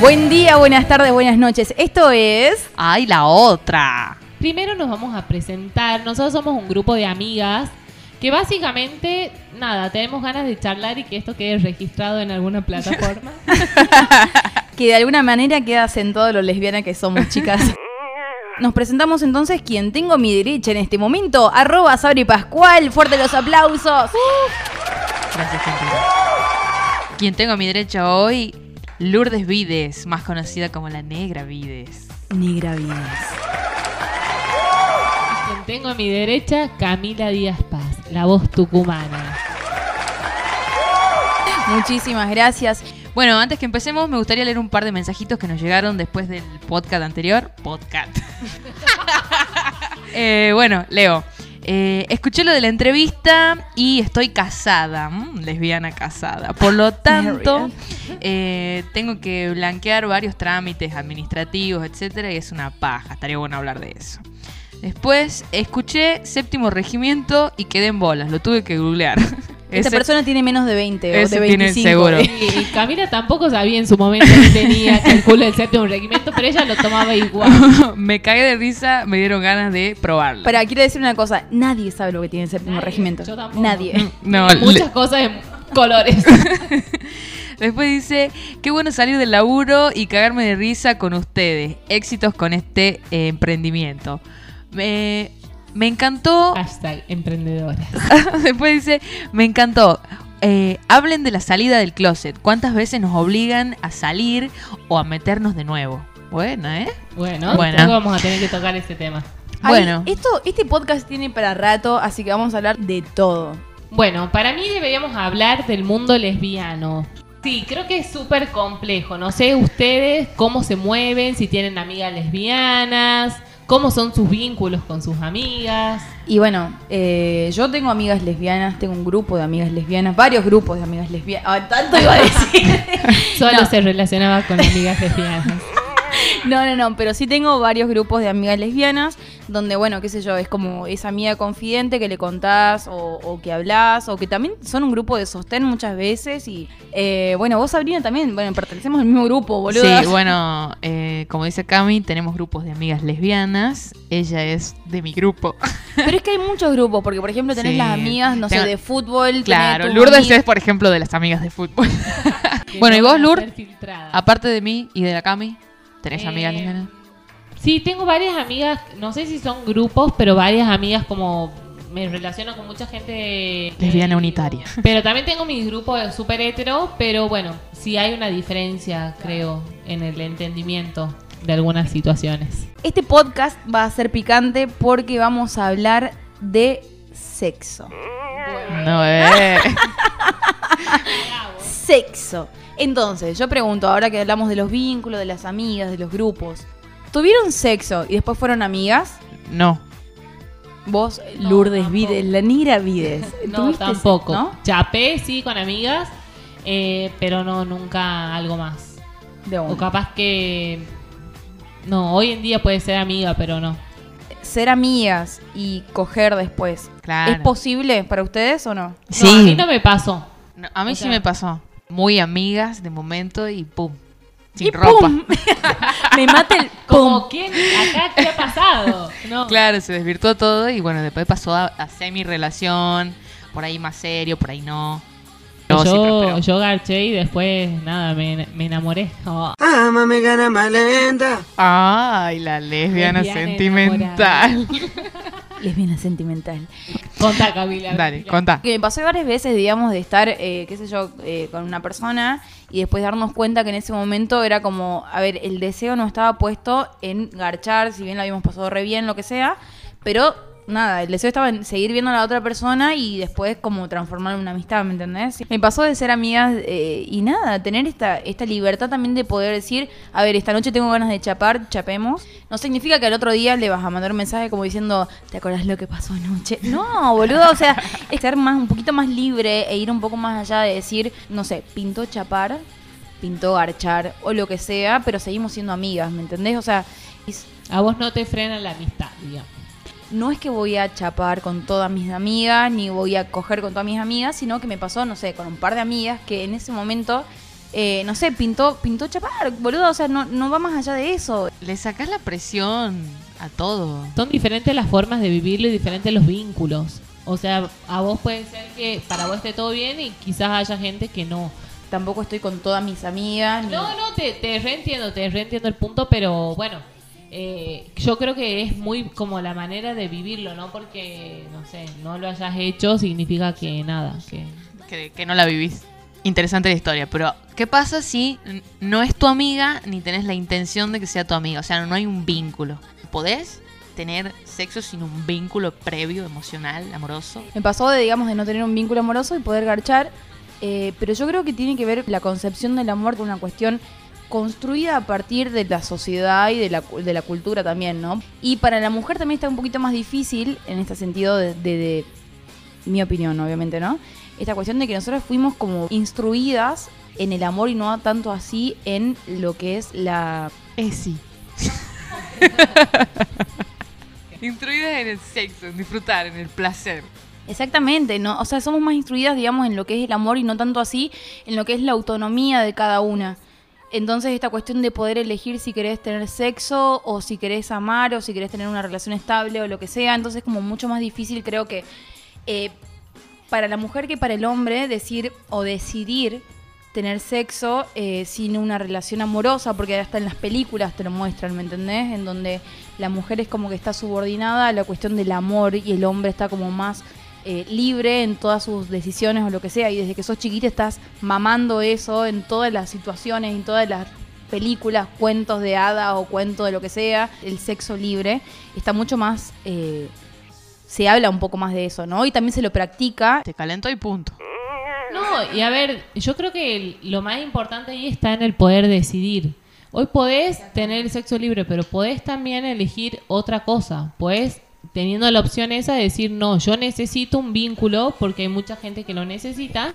Buen día, buenas tardes, buenas noches. Esto es. ¡Ay, la otra! Primero nos vamos a presentar. Nosotros somos un grupo de amigas que básicamente, nada, tenemos ganas de charlar y que esto quede registrado en alguna plataforma. que de alguna manera queda sentado lo lesbiana que somos, chicas. Nos presentamos entonces quien tengo a mi derecha en este momento, arroba Sabri Pascual, fuerte los aplausos. Gracias, gente. Quien tengo a mi derecha hoy, Lourdes Vides, más conocida como la Negra Vides. Negra Vides. Quien tengo a mi derecha, Camila Díaz Paz, la voz tucumana. Muchísimas gracias. Bueno, antes que empecemos, me gustaría leer un par de mensajitos que nos llegaron después del podcast anterior. Podcast. Eh, bueno, Leo. eh, escuché lo de la entrevista y estoy casada, mm, lesbiana casada. Por lo tanto, eh, tengo que blanquear varios trámites administrativos, etcétera, y es una paja. Estaría bueno hablar de eso. Después escuché séptimo regimiento y quedé en bolas. Lo tuve que googlear. Esta Ese- persona tiene menos de 20 o de tiene 25. seguro. Y, y Camila tampoco sabía en su momento que tenía calculo del séptimo regimiento, pero ella lo tomaba igual. me cagué de risa, me dieron ganas de probarlo. Para, quiero decir una cosa. Nadie sabe lo que tiene el séptimo Nadie, regimiento. yo tampoco. Nadie. No, Muchas cosas en colores. Después dice, qué bueno salir del laburo y cagarme de risa con ustedes. Éxitos con este eh, emprendimiento. Me, me encantó. Hashtag emprendedoras. Después dice, me encantó. Eh, hablen de la salida del closet. ¿Cuántas veces nos obligan a salir o a meternos de nuevo? Buena, ¿eh? Bueno, Bueno. vamos a tener que tocar ese tema. Ay, Bueno. esto, este podcast tiene para rato, así que vamos a hablar de todo. Bueno, para mí deberíamos hablar del mundo lesbiano. Sí, creo que es súper complejo. No sé ustedes cómo se mueven, si tienen amigas lesbianas, cómo son sus vínculos con sus amigas. Y bueno, eh, yo tengo amigas lesbianas, tengo un grupo de amigas lesbianas, varios grupos de amigas lesbianas. Ah, tanto iba a decir. Solo No. se relacionaba con amigas lesbianas. No, no, no, pero sí tengo varios grupos de amigas lesbianas donde, bueno, qué sé yo, es como esa amiga confidente que le contás o, o que hablas o que también son un grupo de sostén muchas veces y, eh, bueno, vos Sabrina también, bueno, pertenecemos al mismo grupo, boludo. Sí, bueno, eh, como dice Cami, tenemos grupos de amigas lesbianas. Ella es de mi grupo. Pero es que hay muchos grupos, porque por ejemplo tenés Sí. las amigas, no Tengo- sé, de fútbol. Claro, Lourdes amiga- es, por ejemplo, de las amigas de fútbol. Bueno, ¿y no vos, filtradas. Aparte de mí y de la Cami, ¿tenés Eh, amigas lesbianas? Sí, tengo varias amigas, no sé si son grupos, pero varias amigas como me relaciono con mucha gente Lesbiana eh, unitaria. Pero también tengo mis grupos súper hetero, pero bueno, sí hay una diferencia, creo, en el entendimiento de algunas situaciones. Este podcast va a ser picante porque vamos a hablar de sexo. No, eh. Sexo. Entonces, yo pregunto, ahora que hablamos de los vínculos, de las amigas, de los grupos, ¿tuvieron sexo y después fueron amigas? No. Vos, No, Lourdes tampoco. Vides, la Nira Vides. No, ¿tuviste tampoco. ¿no? Chapé, sí, con amigas, eh, pero no, nunca algo más. De O capaz que... No, hoy en día puede ser amiga, pero no. Ser amigas y coger después. Claro. ¿Es posible para ustedes o no? No, a mí no me pasó. No, a mí O sí sea- me pasó. Muy amigas de momento y pum. Sin y ropa. ¡pum! Me mata el Como, pum. ¿quién? ¿Acá qué ha pasado? No. Claro, se desvirtuó todo y bueno, después pasó a, a semi-relación. Por ahí más serio, por ahí no. No, yo, yo garché y después, nada, me, me enamoré. Oh, Amame, gana más lenta. Ay, la lesbiana, Lesbiana sentimental. Lesbiana sentimental. Contá, Camila. Dale, contá. Que me pasó varias veces, digamos, de estar, eh, qué sé yo, eh, con una persona y después darnos cuenta que en ese momento era como, a ver, el deseo no estaba puesto en garchar, si bien la habíamos pasado re bien, lo que sea, pero nada, el deseo estaba en seguir viendo a la otra persona y después como transformarlo en una amistad, ¿me entendés? Me pasó de ser amigas eh, y nada, tener esta, esta libertad también de poder decir, a ver, esta noche tengo ganas de chapar, chapemos. No significa que al otro día le vas a mandar un mensaje como diciendo, ¿te acordás lo que pasó anoche? No, boludo, o sea, estar más, un poquito más libre e ir un poco más allá de decir, no sé, pintó chapar, pintó garchar o lo que sea, pero seguimos siendo amigas, ¿me entendés? O sea, A vos no te frena la amistad, digamos. No es que voy a chapar con todas mis amigas, ni voy a coger con todas mis amigas, sino que me pasó, no sé, con un par de amigas que en ese momento, eh, no sé, pintó, pintó chapar, boludo, o sea, no, no va más allá de eso. Le sacás la presión a todo. Son diferentes las formas de vivirlo y diferentes los vínculos. O sea, a vos puede ser que para vos esté todo bien y quizás haya gente que no. Tampoco estoy con todas mis amigas. ni- No, no, te, te reentiendo, te reentiendo el punto, pero bueno, eh, yo creo que es muy como la manera de vivirlo, ¿no? Porque, no sé, no lo hayas hecho significa que nada, que... Que, que no la vivís. Interesante la historia, pero ¿qué pasa si no es tu amiga ni tenés la intención de que sea tu amiga? O sea, no hay un vínculo. ¿Podés tener sexo sin un vínculo previo, emocional, amoroso? Me pasó de, digamos, de no tener un vínculo amoroso y poder garchar, eh, pero yo creo que tiene que ver la concepción del amor con una cuestión construida a partir de la sociedad y de la, de la cultura también, ¿no? Y para la mujer también está un poquito más difícil, en este sentido, de, de- de mi opinión, obviamente, ¿no? Esta cuestión de que nosotros fuimos como instruidas en el amor y no tanto así en lo que es la Esi. Instruida en el sexo, en disfrutar, en el placer. Exactamente, ¿no? O sea, somos más instruidas, digamos, en lo que es el amor y no tanto así en lo que es la autonomía de cada una. Entonces, esta cuestión de poder elegir si querés tener sexo o si querés amar o si querés tener una relación estable o lo que sea, entonces como mucho más difícil creo que eh, para la mujer que para el hombre decir o decidir tener sexo eh, sin una relación amorosa, porque hasta en las películas te lo muestran, ¿me entendés? En donde la mujer es como que está subordinada a la cuestión del amor y el hombre está como más eh, libre en todas sus decisiones o lo que sea, y desde que sos chiquita estás mamando eso en todas las situaciones, en todas las películas, cuentos de hada o cuentos de lo que sea, el sexo libre, está mucho más... eh, se habla un poco más de eso, ¿no? Y también se lo practica Te calentó y punto. No, y a ver, yo creo que el- lo más importante ahí está en el poder decidir. Hoy podés tener el sexo libre, pero podés también elegir otra cosa. Podés, teniendo la opción esa, de decir, no, yo necesito un vínculo, porque hay mucha gente que lo necesita,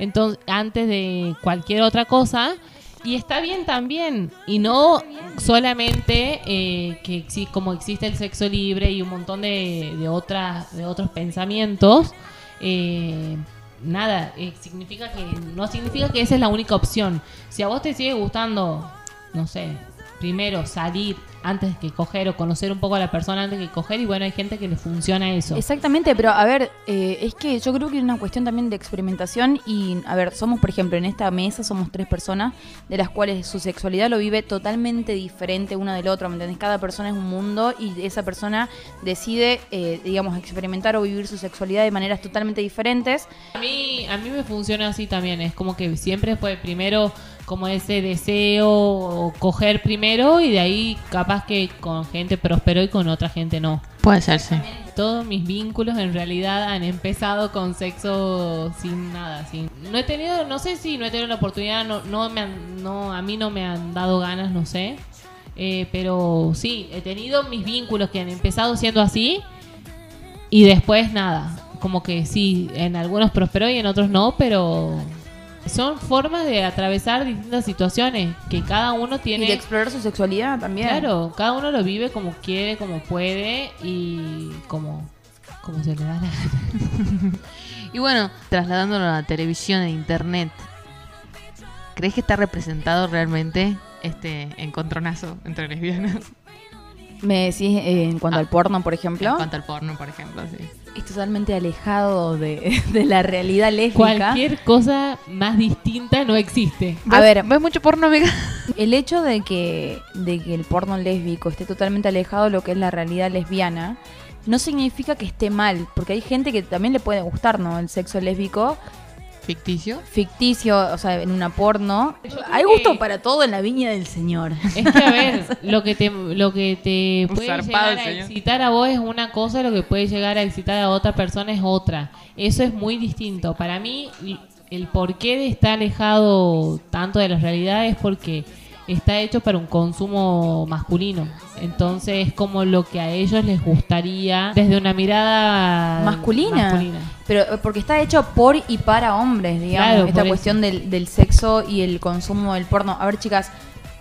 entonces, antes de cualquier otra cosa. Y está bien también. Y no solamente eh, que como existe el sexo libre y un montón de, de, otras, de otros pensamientos. eh, nada, eh, significa que no significa que esa es la única opción. Si a vos te sigue gustando, no sé, primero salir antes que coger o conocer un poco a la persona antes que coger y bueno, hay gente que le funciona eso. Exactamente, pero a ver, eh, es que yo creo que es una cuestión también de experimentación y, a ver, somos, por ejemplo, en esta mesa somos tres personas de las cuales su sexualidad lo vive totalmente diferente una del otro, ¿me entendés? Cada persona es un mundo y esa persona decide, eh, digamos, experimentar o vivir su sexualidad de maneras totalmente diferentes. A mí, a mí me funciona así también, es como que siempre fue primero como ese deseo o coger primero y de ahí capaz que con gente prosperó y con otra gente no. Puede ser, sí. Todos mis vínculos en realidad han empezado con sexo sin nada, sin no he tenido, no sé si no he tenido la oportunidad, no, no me han, no a mí no me han dado ganas, no sé, Eh, pero sí he tenido mis vínculos que han empezado siendo así y después nada, como que sí, en algunos prosperó y en otros no, pero son formas de atravesar distintas situaciones que cada uno Y tiene de explorar su sexualidad también. Claro, cada uno lo vive como quiere, como puede y como, como se le da la gana. Y bueno, trasladándolo a la televisión e internet, ¿crees que está representado realmente este encontronazo entre lesbianas? Me decís eh, en cuanto Ah. al porno, por ejemplo, En cuanto al porno, por ejemplo, sí. es totalmente alejado de, de la realidad lésbica. Cualquier cosa más distinta no existe. A ver, ¿ves mucho porno, amiga? El hecho de que, de que el porno lésbico esté totalmente alejado de lo que es la realidad lesbiana no significa que esté mal, porque hay gente que también le puede gustar, ¿no? El sexo lésbico Ficticio. ficticio, o sea, en una porno. Hay gusto que- para todo en la viña del señor. Es que a ver, lo que te, lo que te Un puede llegar a excitar a vos es una cosa, lo que puede llegar a excitar a otra persona es otra. Eso es muy distinto. Para mí, el porqué de estar alejado tanto de la realidad es porque está hecho para un consumo masculino. Entonces es como lo que a ellos les gustaría desde una mirada Masculina. masculina. Pero eh, porque está hecho por y para hombres, digamos, Claro, esta cuestión del, del sexo y el consumo del porno. A ver, chicas,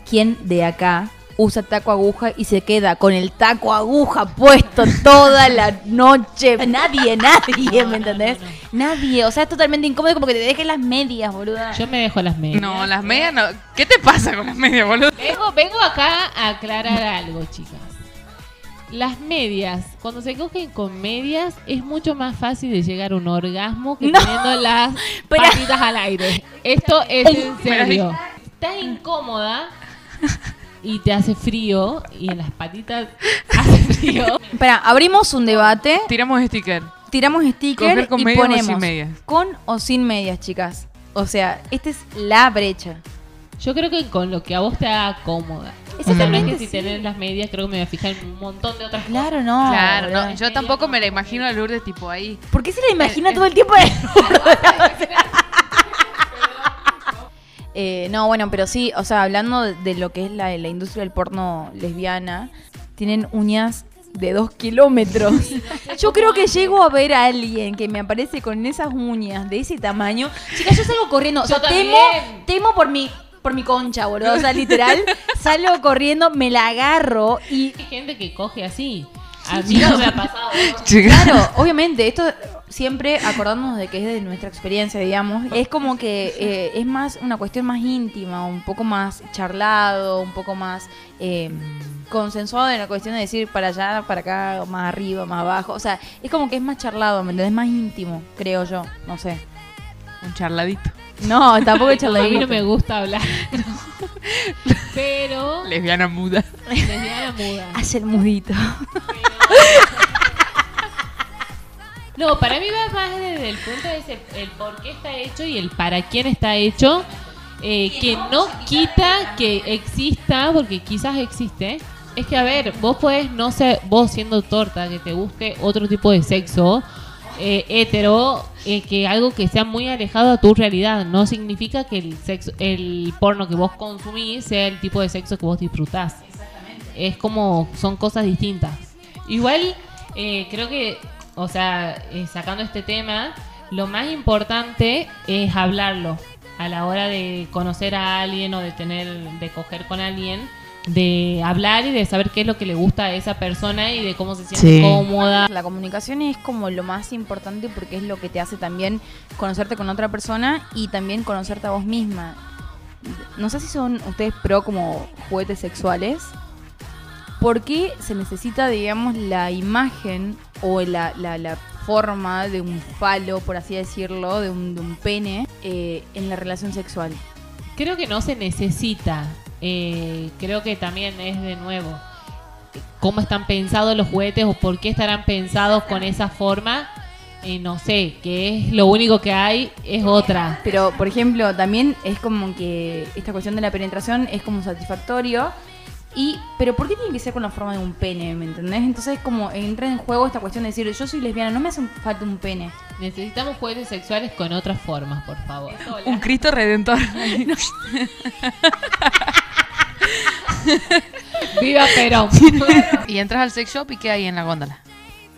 ¿quién de acá usa taco aguja y se queda con el taco aguja puesto toda la noche. Nadie, nadie, ¿me entendés? Nadie. O sea, es totalmente incómodo como que te dejes las medias, boluda. Yo me dejo las medias. No, las medias no. ¿Qué te pasa con las medias, boludo? Vengo, vengo acá a aclarar algo, chicas. Las medias, cuando se cogen con medias, es mucho más fácil de llegar a un orgasmo que No. teniendo las Pero- patitas al aire. Esto es en serio. Estás incómoda y te hace frío y en las patitas hace frío. Espera, abrimos un debate, Tiramos sticker. tiramos sticker Coger con y medias o ponemos sin medias. con o sin medias, chicas. O sea, esta es la brecha. Yo creo que con lo que a vos te haga cómoda. Exactamente, que si sí. tenés las medias, creo que me voy a fijar en un montón de otras Claro, no. claro, no, yo tampoco me la imagino a Lourdes tipo ahí. ¿Por qué se la imagina todo el tiempo? Eh, no, bueno, pero sí, o sea, hablando de, de lo que es la, la industria del porno lesbiana, tienen uñas de dos kilómetros. Yo creo que llego a ver a alguien que me aparece con esas uñas de ese tamaño. Chicas, yo salgo corriendo. O sea, temo, por mi, por mi concha, boludo. O sea, literal, salgo corriendo, me la agarro y Hay gente que coge así. A mí no me ha pasado. ¿no? Claro, obviamente, esto siempre acordándonos de que es de nuestra experiencia, digamos, es como que eh, es más una cuestión más íntima, un poco más charlado, un poco más eh, consensuado en la cuestión de decir para allá, para acá, más arriba, más abajo, o sea, es como que es más charlado, ¿me entendés? Más íntimo, creo yo, no sé. Un charladito. No, tampoco es A mí no charladito. me gusta hablar. Pero Lesbiana muda. lesbiana muda. Hace el mudito. No, para mí va más desde el punto de ese, el por qué está hecho y el para quién está hecho. eh, que no quita que exista, porque quizás existe. Es que, a ver, vos podés no ser, vos siendo torta, que te guste otro tipo de sexo, eh, hetero, eh, que algo que sea muy alejado a tu realidad. No significa que el sexo, el porno que vos consumís sea el tipo de sexo que vos disfrutás. Es como, son cosas distintas. Igual, eh, creo que, o sea, eh, sacando este tema, lo más importante es hablarlo a la hora de conocer a alguien o de tener, de coger con alguien, de hablar y de saber qué es lo que le gusta a esa persona y de cómo se siente Sí. cómoda. La comunicación es como lo más importante porque es lo que te hace también conocerte con otra persona y también conocerte a vos misma. No sé si son ustedes pro como juguetes sexuales. ¿Por qué se necesita, digamos, la imagen o la, la- la forma de un palo, por así decirlo, de un, de un pene eh, en la relación sexual? Creo que no se necesita. Eh, creo que también es de nuevo cómo están pensados los juguetes o por qué estarán pensados con esa forma. Eh, no sé, que es lo único que hay es otra. Pero, por ejemplo, también es como que esta cuestión de la penetración es como satisfactorio. Y, pero ¿por qué tiene que ser con la forma de un pene? ¿Me entendés? Entonces como entra en juego esta cuestión de decir, yo soy lesbiana, no me hace falta un pene. Necesitamos juguetes sexuales con otras formas, por favor. Un Cristo redentor. ¡Viva Perón! y entras al sex shop y qué hay en la góndola.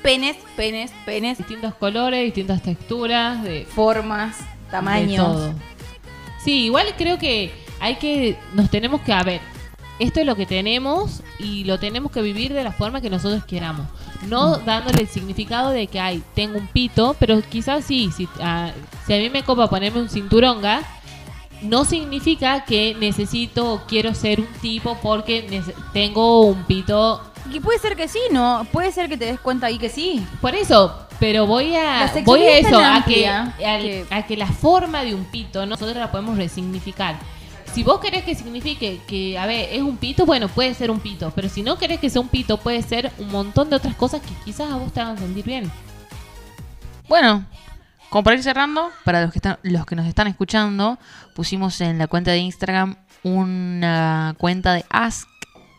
Penes, penes, penes, distintos colores, distintas texturas, de formas, de tamaños. todo. Sí, igual creo que hay que, nos tenemos que, a ver, esto es lo que tenemos y lo tenemos que vivir de la forma que nosotros queramos. No dándole el significado de que, ay, tengo un pito, pero quizás sí, si, ah, si a mí me copa ponerme un cinturonga, no significa que necesito o quiero ser un tipo porque tengo un pito Y puede ser que sí, ¿no? Puede ser que te des cuenta ahí que sí. Por eso, pero voy a voy a eso, a que- a que la forma de un pito nosotros la podemos resignificar. Si vos querés que signifique que, a ver, es un pito, bueno, puede ser un pito, pero si no querés que sea un pito, puede ser un montón de otras cosas que quizás a vos te hagan sentir bien. Bueno, como para ir cerrando, para los que, están, los que nos están escuchando, pusimos en la cuenta de Instagram una cuenta de Ask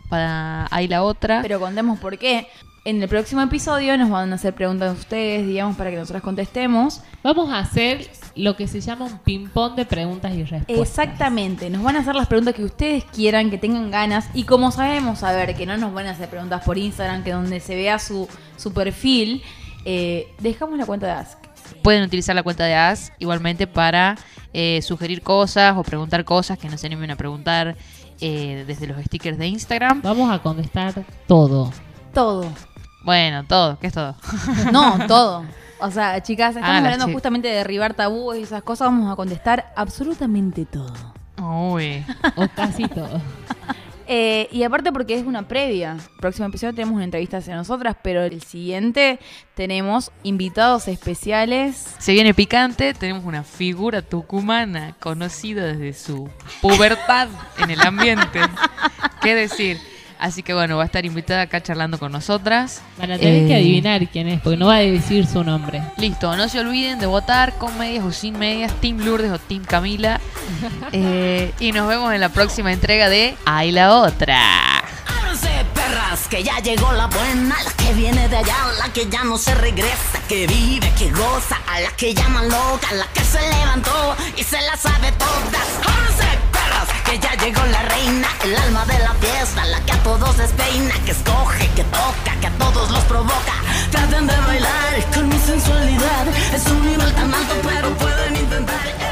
para ahí la otra. Pero contemos por qué. En el próximo episodio nos van a hacer preguntas a ustedes, digamos, para que nosotras contestemos. Vamos a hacer lo que se llama un ping-pong de preguntas y respuestas. Exactamente, nos van a hacer las preguntas que ustedes quieran, que tengan ganas. Y como sabemos, a ver, que no nos van a hacer preguntas por Instagram, que donde se vea su, su perfil, eh, dejamos la cuenta de Ask. Pueden utilizar la cuenta de Ask igualmente para eh, sugerir cosas o preguntar cosas que no se animen a preguntar eh, desde los stickers de Instagram. Vamos a contestar todo. Todo. Bueno, todo, ¿qué es todo? No, todo. O sea, chicas, estamos Ah, hablando chi- justamente de derribar tabúes y esas cosas. Vamos a contestar absolutamente todo. Uy. O casi todo. Eh, y aparte porque es una previa. Próximo episodio tenemos una entrevista hacia nosotras, pero el siguiente tenemos invitados especiales. Se viene picante, tenemos una figura tucumana conocida desde su pubertad en el ambiente. ¿Qué decir? Así que bueno, va a estar invitada acá charlando con nosotras. Van a tener Eh, que adivinar quién es, porque no va a decir su nombre. Listo, no se olviden de votar con medias o sin medias, Team Lourdes o Team Camila. Eh, y nos vemos en la próxima entrega de Ay la otra. Ábranse, perras, que ya llegó la buena, la que viene de allá, la que ya no se regresa, que vive, que goza, a la que llaman loca, la que se levantó y se la sabe todas que ya llegó la reina, el alma de la fiesta, la que a todos despeina, que escoge, que toca, que a todos los provoca. Traten de bailar con mi sensualidad, es un nivel tan alto, pero pueden intentar.